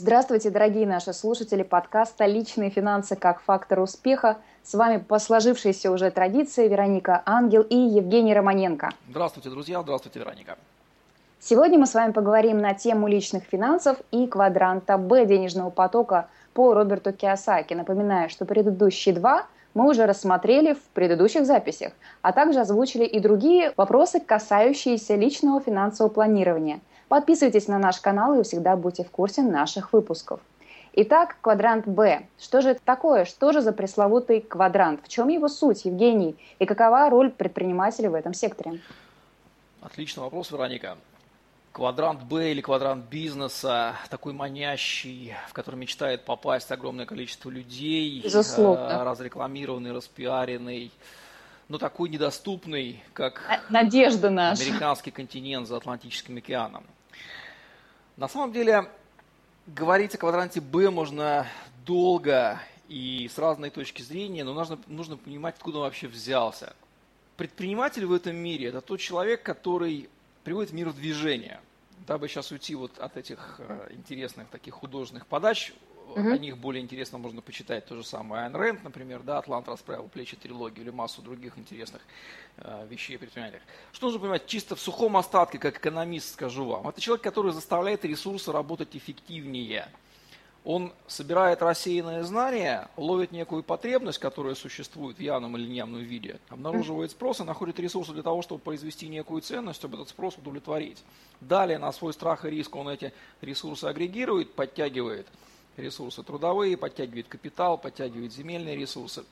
Здравствуйте, дорогие наши слушатели подкаста «Личные финансы как фактор успеха». С вами по сложившейся уже традиции Вероника Ангел и Евгений Романенко. Здравствуйте, друзья. Здравствуйте, Вероника. Сегодня мы с вами поговорим на тему личных финансов и квадранта Б денежного потока по Роберту Киосаки. Напоминаю, что предыдущие два мы уже рассмотрели в предыдущих записях, а также озвучили и другие вопросы, касающиеся личного финансового планирования. Подписывайтесь на наш канал и всегда будьте в курсе наших выпусков. Итак, квадрант Б. Что же это такое? Что же за пресловутый квадрант? В чем его суть, Евгений? И какова роль предпринимателей в этом секторе? Отличный вопрос, Вероника. Квадрант Б или квадрант бизнеса, такой манящий, в который мечтает попасть огромное количество людей, Безусловно. Э, разрекламированный, распиаренный, но такой недоступный, как а, Надежда наша. американский континент за Атлантическим океаном. На самом деле, говорить о квадранте Б можно долго и с разной точки зрения, но нужно, нужно понимать, откуда он вообще взялся. Предприниматель в этом мире – это тот человек, который приводит мир в движение. Дабы сейчас уйти вот от этих э, интересных таких художественных подач, угу. о них более интересно можно почитать то же самое Айн Рэнд, например, да, «Атлант расправил плечи» трилогию или массу других интересных э, вещей о предпринимателях. Что нужно понимать чисто в сухом остатке, как экономист скажу вам? Это человек, который заставляет ресурсы работать эффективнее. Он собирает рассеянные знания, ловит некую потребность, которая существует в явном или неявном виде, обнаруживает спрос и находит ресурсы для того, чтобы произвести некую ценность, чтобы этот спрос удовлетворить. Далее на свой страх и риск он эти ресурсы агрегирует, подтягивает – ресурсы трудовые, подтягивает капитал, подтягивает земельные ресурсы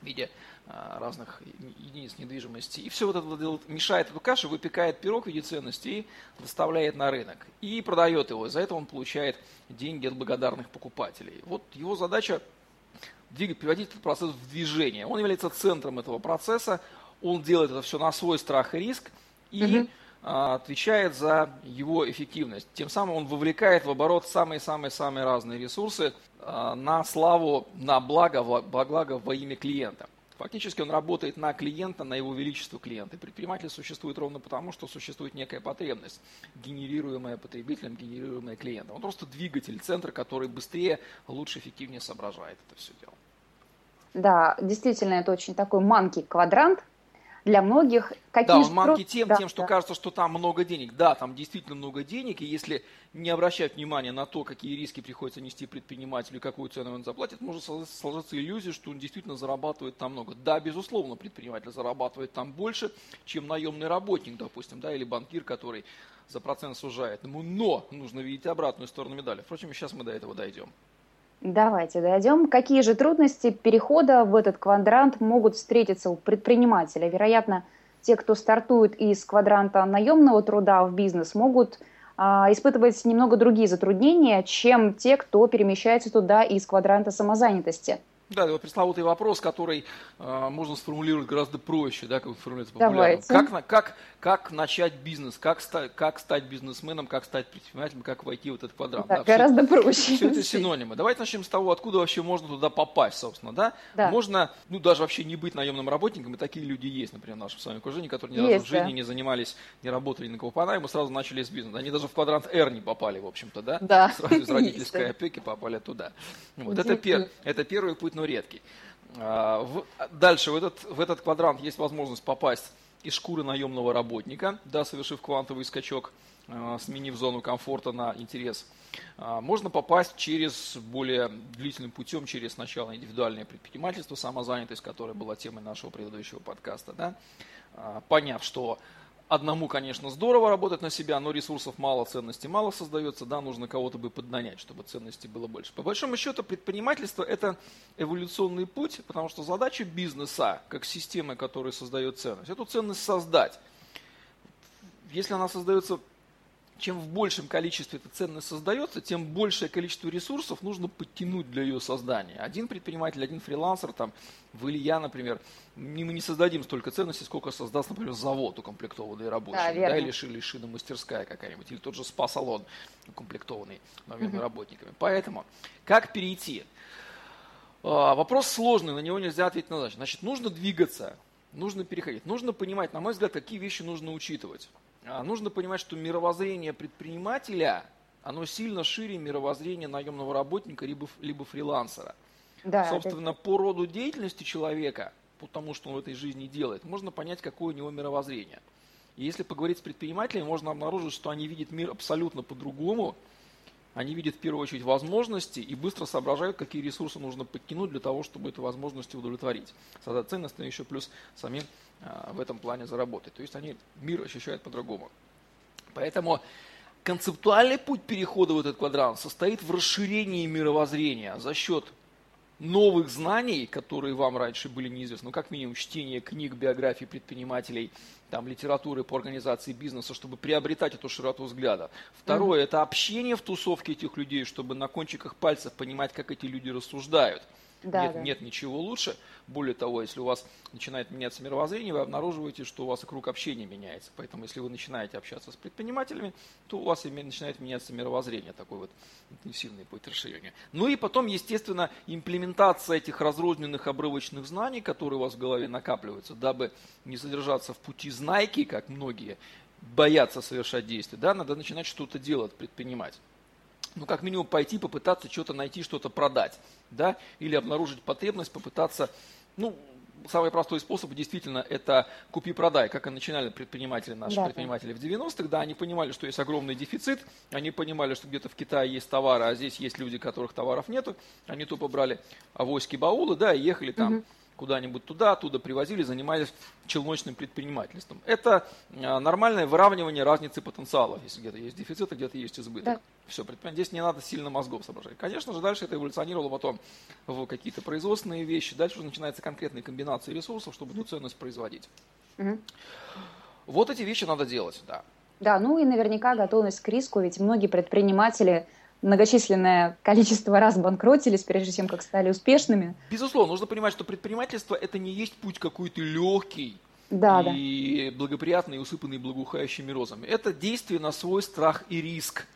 в виде а, разных единиц недвижимости. И все вот это мешает эту кашу, выпекает пирог в виде ценности и доставляет на рынок. И продает его. За это он получает деньги от благодарных покупателей. Вот его задача двигать, приводить этот процесс в движение. Он является центром этого процесса. Он делает это все на свой страх и риск. И угу. А, отвечает за его эффективность. Тем самым он вовлекает в оборот самые-самые-самые разные ресурсы а, на славу, на благо, благо во имя клиента. Фактически он работает на клиента, на его величество клиента. Предприниматель существует ровно потому, что существует некая потребность, генерируемая потребителем, генерируемая клиентом. Он просто двигатель, центр, который быстрее, лучше, эффективнее соображает это все дело. Да, действительно, это очень такой манкий квадрант, для многих. Какие да, он манки тем, да, тем, что да. кажется, что там много денег. Да, там действительно много денег, и если не обращать внимания на то, какие риски приходится нести предпринимателю, какую цену он заплатит, может сложиться иллюзия, что он действительно зарабатывает там много. Да, безусловно, предприниматель зарабатывает там больше, чем наемный работник, допустим, да, или банкир, который за процент сужает. Но нужно видеть обратную сторону медали. Впрочем, сейчас мы до этого дойдем. Давайте дойдем. Какие же трудности перехода в этот квадрант могут встретиться у предпринимателя? Вероятно, те, кто стартует из квадранта наемного труда в бизнес, могут а, испытывать немного другие затруднения, чем те, кто перемещается туда из квадранта самозанятости. Да, вот пресловутый вопрос, который э, можно сформулировать гораздо проще, да, как формулируется популярно. Как, как, как начать бизнес, как, ста, как стать бизнесменом, как стать предпринимателем, как войти в этот квадрат. Да, да, гораздо все, проще. Все это синонимы. Давайте начнем с того, откуда вообще можно туда попасть, собственно, да? да. Можно, ну, даже вообще не быть наемным работником, и такие люди есть, например, в нашем с вами окружении, которые ни разу в жизни да. не занимались, не работали на кого по найму, сразу начали с бизнеса. Они даже в квадрант R не попали, в общем-то, да? Да. Сразу из родительской опеки попали туда. Вот, это, пер, это первый путь, но редкий. А, дальше в этот, в этот квадрант есть возможность попасть из шкуры наемного работника, да, совершив квантовый скачок, а, сменив зону комфорта на интерес. А, можно попасть через более длительным путем, через сначала индивидуальное предпринимательство, самозанятость, которая была темой нашего предыдущего подкаста, да, поняв, что Одному, конечно, здорово работать на себя, но ресурсов мало, ценностей мало создается, да, нужно кого-то бы поднанять, чтобы ценностей было больше. По большому счету, предпринимательство – это эволюционный путь, потому что задача бизнеса, как системы, которая создает ценность, эту ценность создать. Если она создается чем в большем количестве эта ценность создается, тем большее количество ресурсов нужно подтянуть для ее создания. Один предприниматель, один фрилансер, там, вы или я, например, мы не создадим столько ценностей, сколько создаст, например, завод укомплектованный рабочий, да, да, или, или шиномастерская какая-нибудь, или тот же спа-салон укомплектованный новыми угу. работниками. Поэтому, как перейти? А, вопрос сложный, на него нельзя ответить на Значит, нужно двигаться, нужно переходить. Нужно понимать, на мой взгляд, какие вещи нужно учитывать. А, нужно понимать, что мировоззрение предпринимателя оно сильно шире мировоззрения наемного работника либо, либо фрилансера. Да, Собственно, это... по роду деятельности человека, по тому, что он в этой жизни делает, можно понять, какое у него мировоззрение. И если поговорить с предпринимателями, можно обнаружить, что они видят мир абсолютно по-другому. Они видят в первую очередь возможности и быстро соображают, какие ресурсы нужно подтянуть для того, чтобы эти возможности удовлетворить. Создать ценность, но еще плюс самим а, в этом плане заработать. То есть они мир ощущают по-другому. Поэтому концептуальный путь перехода в этот квадрант состоит в расширении мировоззрения за счет новых знаний, которые вам раньше были неизвестны, ну, как минимум, чтение книг, биографий предпринимателей, там, литературы по организации бизнеса, чтобы приобретать эту широту взгляда. Второе, mm-hmm. это общение в тусовке этих людей, чтобы на кончиках пальцев понимать, как эти люди рассуждают. Да, нет, да. нет ничего лучше. Более того, если у вас начинает меняться мировоззрение, вы обнаруживаете, что у вас и круг общения меняется. Поэтому, если вы начинаете общаться с предпринимателями, то у вас начинает меняться мировоззрение, такой вот интенсивный путь расширения. Ну и потом, естественно, имплементация этих разрозненных обрывочных знаний, которые у вас в голове накапливаются, дабы не содержаться в пути знайки, как многие боятся совершать действия, да, надо начинать что-то делать, предпринимать ну, как минимум, пойти, попытаться что-то найти, что-то продать, да, или обнаружить потребность, попытаться, ну, самый простой способ действительно это купи-продай, как и начинали предприниматели, наши да. предприниматели в 90-х, да, они понимали, что есть огромный дефицит, они понимали, что где-то в Китае есть товары, а здесь есть люди, которых товаров нету, они тупо брали авоськи баулы, да, и ехали там угу куда-нибудь туда, оттуда привозили, занимались челночным предпринимательством. Это а, нормальное выравнивание разницы потенциала, если где-то есть дефицит, а где-то есть избыток. Да. Все, здесь не надо сильно мозгов соображать. Конечно же, дальше это эволюционировало потом в какие-то производственные вещи, дальше уже начинается конкретная комбинация ресурсов, чтобы эту ценность производить. Угу. Вот эти вещи надо делать, да. Да, ну и наверняка готовность к риску, ведь многие предприниматели – многочисленное количество раз банкротились, прежде чем как стали успешными. Безусловно, нужно понимать, что предпринимательство это не есть путь какой-то легкий да, и да. благоприятный, усыпанный благоухающими розами. Это действие на свой страх и риск.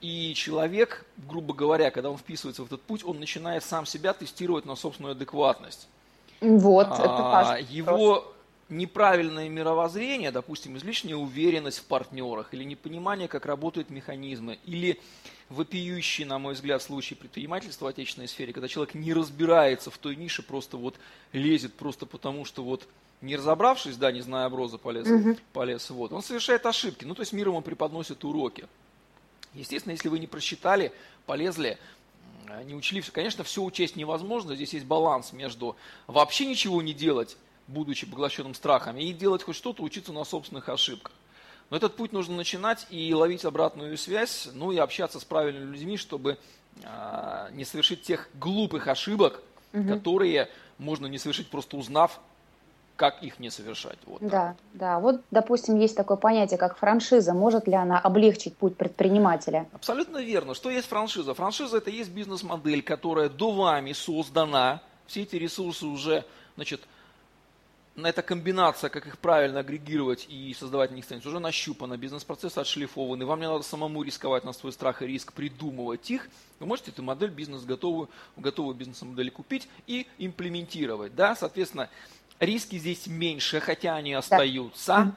И человек, грубо говоря, когда он вписывается в этот путь, он начинает сам себя тестировать на собственную адекватность. Вот, а, это важно. Его неправильное мировоззрение, допустим, излишняя уверенность в партнерах, или непонимание, как работают механизмы, или вопиющий, на мой взгляд, случай предпринимательства в отечественной сфере, когда человек не разбирается в той нише, просто вот лезет просто потому, что вот не разобравшись, да, не зная оброза, полез, угу. полез вот, он совершает ошибки, ну, то есть мир ему преподносит уроки. Естественно, если вы не просчитали, полезли, не учли все, конечно, все учесть невозможно, здесь есть баланс между вообще ничего не делать, будучи поглощенным страхами, и делать хоть что-то, учиться на собственных ошибках. Но этот путь нужно начинать и ловить обратную связь, ну и общаться с правильными людьми, чтобы а, не совершить тех глупых ошибок, угу. которые можно не совершить, просто узнав, как их не совершать. Вот да, да. Вот, допустим, есть такое понятие, как франшиза. Может ли она облегчить путь предпринимателя? Абсолютно верно. Что есть франшиза? Франшиза – это есть бизнес-модель, которая до вами создана. Все эти ресурсы уже значит, эта комбинация, как их правильно агрегировать и создавать на них ценность, уже нащупана, бизнес-процессы отшлифованы, вам не надо самому рисковать на свой страх и риск, придумывать их, вы можете эту модель бизнес готовую, готовую бизнес-модель купить и имплементировать. Да? Соответственно, риски здесь меньше, хотя они остаются.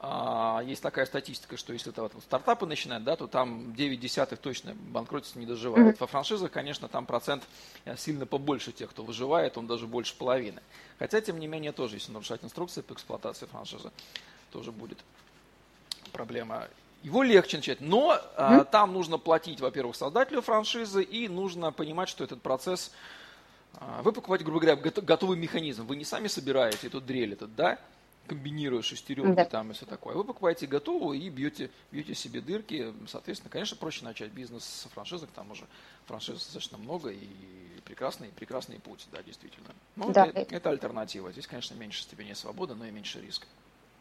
А, есть такая статистика, что если это вот стартапы начинают, да, то там 9 десятых точно банкротиться не доживают. Mm-hmm. Во франшизах, конечно, там процент э, сильно побольше тех, кто выживает, он даже больше половины. Хотя, тем не менее, тоже, если нарушать инструкции по эксплуатации франшизы, тоже будет проблема. Его легче начать, но mm-hmm. а, там нужно платить, во-первых, создателю франшизы, и нужно понимать, что этот процесс а, вы покупаете, грубо говоря, готовый механизм. Вы не сами собираете эту дрель, этот, да, комбинируя шестеренки да. там и все такое. Вы покупаете готовую и бьете, бьете себе дырки. Соответственно, конечно, проще начать бизнес с франшизы, к тому же франшиз достаточно много и прекрасный, прекрасный путь, да, действительно. Но да. это, это альтернатива. Здесь, конечно, меньше степени свободы, но и меньше риска.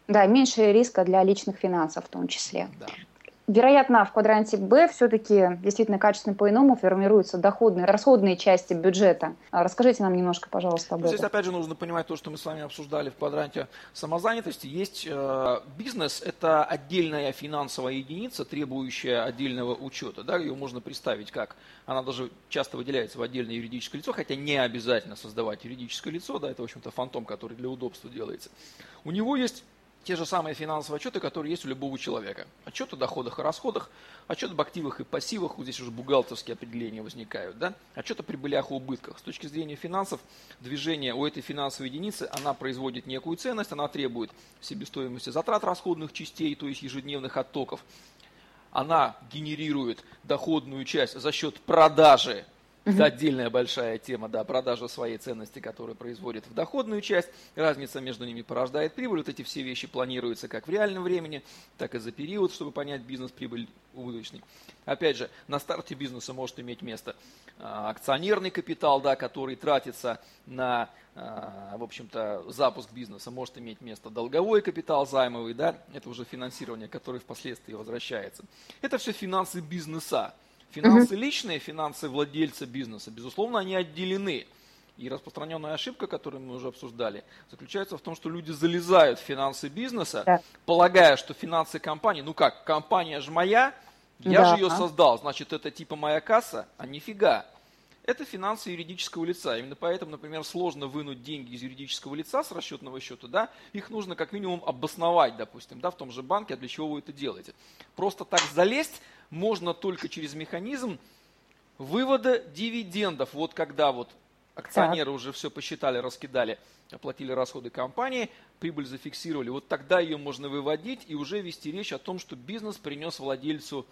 Да, меньше риска для личных финансов в том числе. Да. Вероятно, в квадранте Б все-таки действительно качественно по-иному формируются доходные, расходные части бюджета. А расскажите нам немножко, пожалуйста, об этом. Здесь опять же нужно понимать то, что мы с вами обсуждали в квадранте самозанятости. Есть э, бизнес, это отдельная финансовая единица, требующая отдельного учета. Да, ее можно представить как, она даже часто выделяется в отдельное юридическое лицо, хотя не обязательно создавать юридическое лицо, да, это, в общем-то, фантом, который для удобства делается. У него есть те же самые финансовые отчеты, которые есть у любого человека. Отчет о доходах и расходах, отчет об активах и пассивах, вот здесь уже бухгалтерские определения возникают, да? отчет о прибылях и убытках. С точки зрения финансов, движение у этой финансовой единицы, она производит некую ценность, она требует себестоимости затрат расходных частей, то есть ежедневных оттоков. Она генерирует доходную часть за счет продажи это отдельная большая тема, да, продажа своей ценности, которую производит в доходную часть. Разница между ними порождает прибыль. Вот эти все вещи планируются как в реальном времени, так и за период, чтобы понять бизнес-прибыль убыточный. Опять же, на старте бизнеса может иметь место а, акционерный капитал, да, который тратится на, а, в общем-то, запуск бизнеса. Может иметь место долговой капитал займовый, да, это уже финансирование, которое впоследствии возвращается. Это все финансы бизнеса. Финансы угу. личные, финансы владельца бизнеса, безусловно, они отделены. И распространенная ошибка, которую мы уже обсуждали, заключается в том, что люди залезают в финансы бизнеса, да. полагая, что финансы компании, ну как, компания же моя, я да. же ее создал, значит, это типа моя касса, а нифига. Это финансы юридического лица. Именно поэтому, например, сложно вынуть деньги из юридического лица с расчетного счета, да, их нужно как минимум обосновать, допустим, да, в том же банке, а для чего вы это делаете. Просто так залезть можно только через механизм вывода дивидендов. Вот когда вот акционеры так. уже все посчитали, раскидали, оплатили расходы компании, прибыль зафиксировали, вот тогда ее можно выводить и уже вести речь о том, что бизнес принес владельцу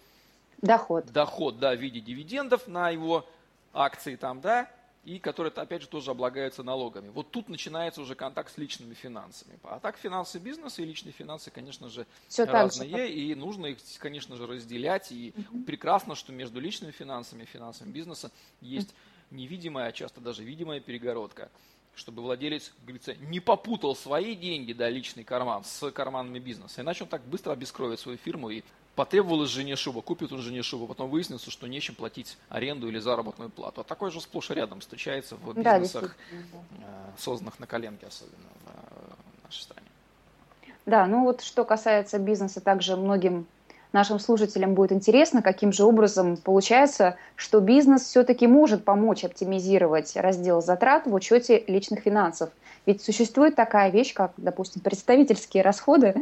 доход, доход да, в виде дивидендов на его акции там, да, и которые, опять же, тоже облагаются налогами. Вот тут начинается уже контакт с личными финансами. А так финансы бизнеса и личные финансы, конечно же, Все разные, же. и нужно их, конечно же, разделять. И угу. прекрасно, что между личными финансами и финансами бизнеса есть невидимая, а часто даже видимая перегородка чтобы владелец, говорится, не попутал свои деньги, да, личный карман с карманами бизнеса. Иначе он так быстро обескровит свою фирму и потребовалась жене шуба, купит он жене шубу, потом выяснится, что нечем платить аренду или заработную плату. А такое же сплошь и рядом встречается в бизнесах, да, созданных на коленке, особенно в э, нашей стране. Да, ну вот что касается бизнеса, также многим нашим слушателям будет интересно, каким же образом получается, что бизнес все-таки может помочь оптимизировать раздел затрат в учете личных финансов. Ведь существует такая вещь, как, допустим, представительские расходы,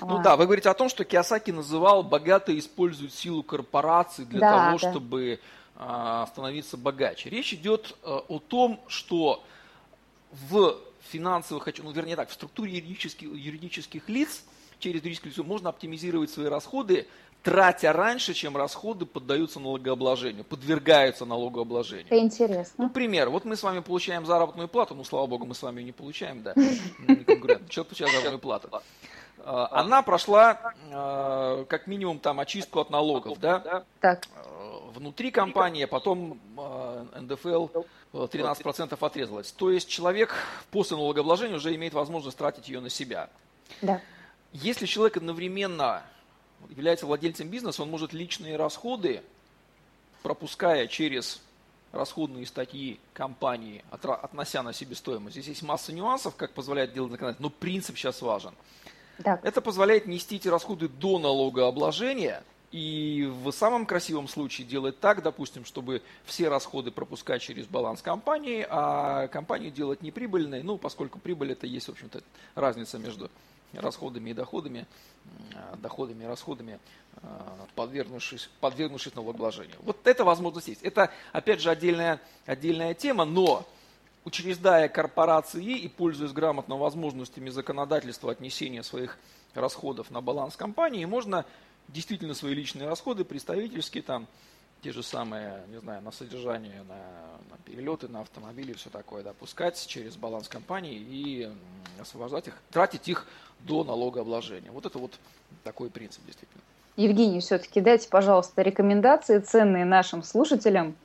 ну да, вы говорите о том, что Киосаки называл богатые используют силу корпораций для да, того, да. чтобы а, становиться богаче. Речь идет а, о том, что в финансовых, ну вернее так, в структуре юридических, юридических лиц через юридическое лицо можно оптимизировать свои расходы, тратя раньше, чем расходы поддаются налогообложению, подвергаются налогообложению. Это интересно. Ну, пример. Вот мы с вами получаем заработную плату, ну, слава богу, мы с вами ее не получаем, да, не конкурент. Человек получает заработную плату. А, она прошла а, как минимум там очистку от налогов, да? Так. А, внутри компании, потом НДФЛ 13% отрезалась. То есть человек после налогообложения уже имеет возможность тратить ее на себя. Да. Если человек одновременно является владельцем бизнеса, он может личные расходы, пропуская через расходные статьи компании, относя на себестоимость. Здесь есть масса нюансов, как позволяет делать законодательство, но принцип сейчас важен. Так. Это позволяет нести эти расходы до налогообложения и в самом красивом случае делать так, допустим, чтобы все расходы пропускать через баланс компании, а компанию делать неприбыльной, ну, поскольку прибыль это есть, в общем-то, разница между расходами и доходами, доходами и расходами, подвергнувшись, подвергнувшись налогообложению. Вот эта возможность есть. Это, опять же, отдельная, отдельная тема, но учреждая корпорации и пользуясь грамотно возможностями законодательства отнесения своих расходов на баланс компании, можно действительно свои личные расходы, представительские там, те же самые, не знаю, на содержание, на, на перелеты, на автомобили, все такое, да, пускать через баланс компании и освобождать их, тратить их до налогообложения. Вот это вот такой принцип действительно. Евгений, все-таки дайте, пожалуйста, рекомендации ценные нашим слушателям,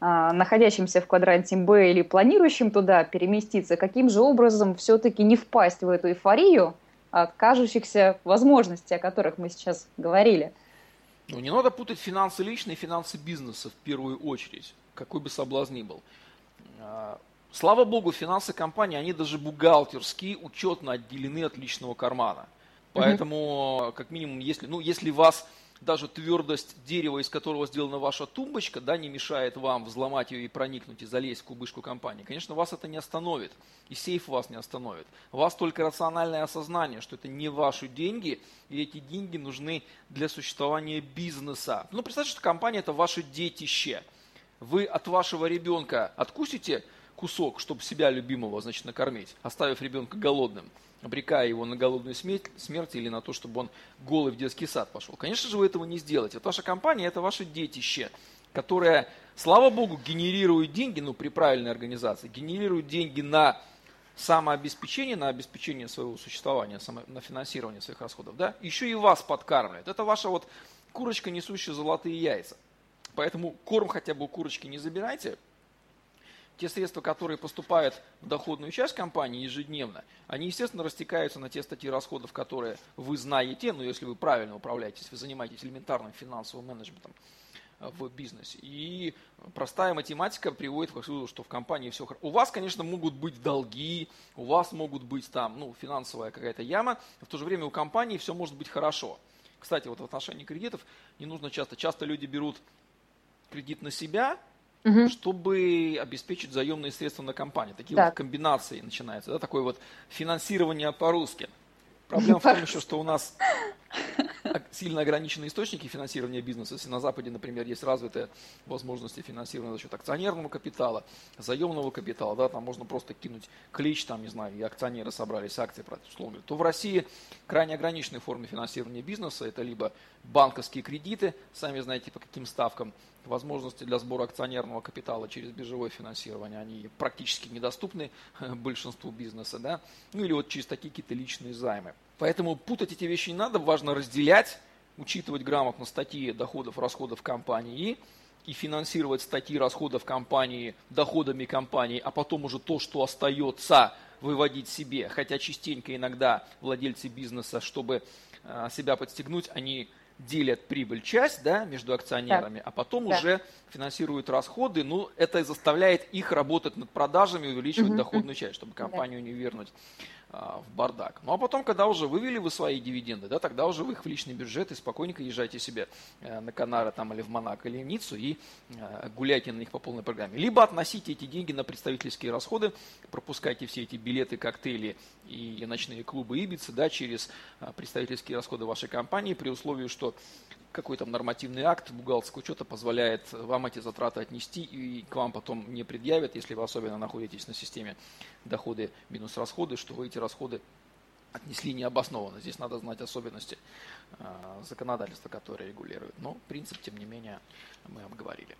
находящимся в квадранте Б или планирующим туда переместиться, каким же образом все-таки не впасть в эту эйфорию от кажущихся возможностей, о которых мы сейчас говорили. Ну, не надо путать финансы личные и финансы бизнеса в первую очередь, какой бы соблазн ни был. А, слава богу, финансы компании, они даже бухгалтерские, учетно отделены от личного кармана. Поэтому, как минимум, если, ну, если вас даже твердость дерева, из которого сделана ваша тумбочка, да, не мешает вам взломать ее и проникнуть и залезть в кубышку компании. Конечно, вас это не остановит, и сейф вас не остановит. Вас только рациональное осознание, что это не ваши деньги, и эти деньги нужны для существования бизнеса. Ну, представьте, что компания – это ваше детище. Вы от вашего ребенка откусите кусок, чтобы себя любимого, значит, накормить, оставив ребенка голодным – обрекая его на голодную смерть, смерть или на то, чтобы он голый в детский сад пошел. Конечно же, вы этого не сделаете. Вот ваша компания – это ваше детище, которое, слава богу, генерирует деньги, ну, при правильной организации, генерирует деньги на самообеспечение, на обеспечение своего существования, на финансирование своих расходов, да, еще и вас подкармливает. Это ваша вот курочка, несущая золотые яйца. Поэтому корм хотя бы у курочки не забирайте, те средства, которые поступают в доходную часть компании ежедневно, они, естественно, растекаются на те статьи расходов, которые вы знаете, но ну, если вы правильно управляетесь, вы занимаетесь элементарным финансовым менеджментом э, в бизнесе. И простая математика приводит к выводу, что в компании все хорошо. У вас, конечно, могут быть долги, у вас могут быть там, ну, финансовая какая-то яма, в то же время у компании все может быть хорошо. Кстати, вот в отношении кредитов не нужно часто, часто люди берут кредит на себя, угу. чтобы обеспечить заемные средства на компанию. Такие так. вот комбинации начинаются, да, такое вот финансирование по-русски. Проблема в том еще, что у нас сильно ограниченные источники финансирования бизнеса. Если на Западе, например, есть развитые возможности финансирования за счет акционерного капитала, заемного капитала, да, там можно просто кинуть клич, там, не знаю, и акционеры собрались акции условно, то в России крайне ограниченные формы финансирования бизнеса. Это либо банковские кредиты, сами знаете, по каким ставкам, возможности для сбора акционерного капитала через биржевое финансирование, они практически недоступны большинству бизнеса, да, ну или вот через такие какие-то личные займы. Поэтому путать эти вещи не надо, важно разделять, учитывать грамотно статьи доходов, расходов компании и финансировать статьи расходов компании доходами компании, а потом уже то, что остается, выводить себе. Хотя частенько иногда владельцы бизнеса, чтобы э, себя подстегнуть, они делят прибыль часть да, между акционерами, так. а потом да. уже финансируют расходы. Ну, это заставляет их работать над продажами, увеличивать угу. доходную часть, чтобы компанию да. не вернуть а, в бардак. Ну а потом, когда уже вывели вы свои дивиденды, да, тогда уже вы их в личный бюджет и спокойненько езжайте себе э, на Канары там, или в Монако или в Ниццу и э, гуляйте на них по полной программе. Либо относите эти деньги на представительские расходы, пропускайте все эти билеты, коктейли и ночные клубы Ибицы да, через э, представительские расходы вашей компании при условии, что какой там нормативный акт бухгалтерского учета позволяет вам эти затраты отнести и к вам потом не предъявят, если вы особенно находитесь на системе доходы минус расходы, что вы эти расходы отнесли необоснованно. Здесь надо знать особенности э, законодательства, которое регулирует. Но принцип, тем не менее, мы обговорили.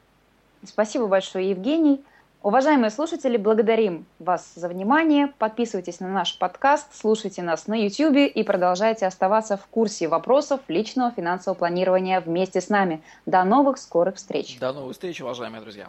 Спасибо большое, Евгений. Уважаемые слушатели, благодарим вас за внимание. Подписывайтесь на наш подкаст, слушайте нас на YouTube и продолжайте оставаться в курсе вопросов личного финансового планирования вместе с нами. До новых скорых встреч. До новых встреч, уважаемые друзья.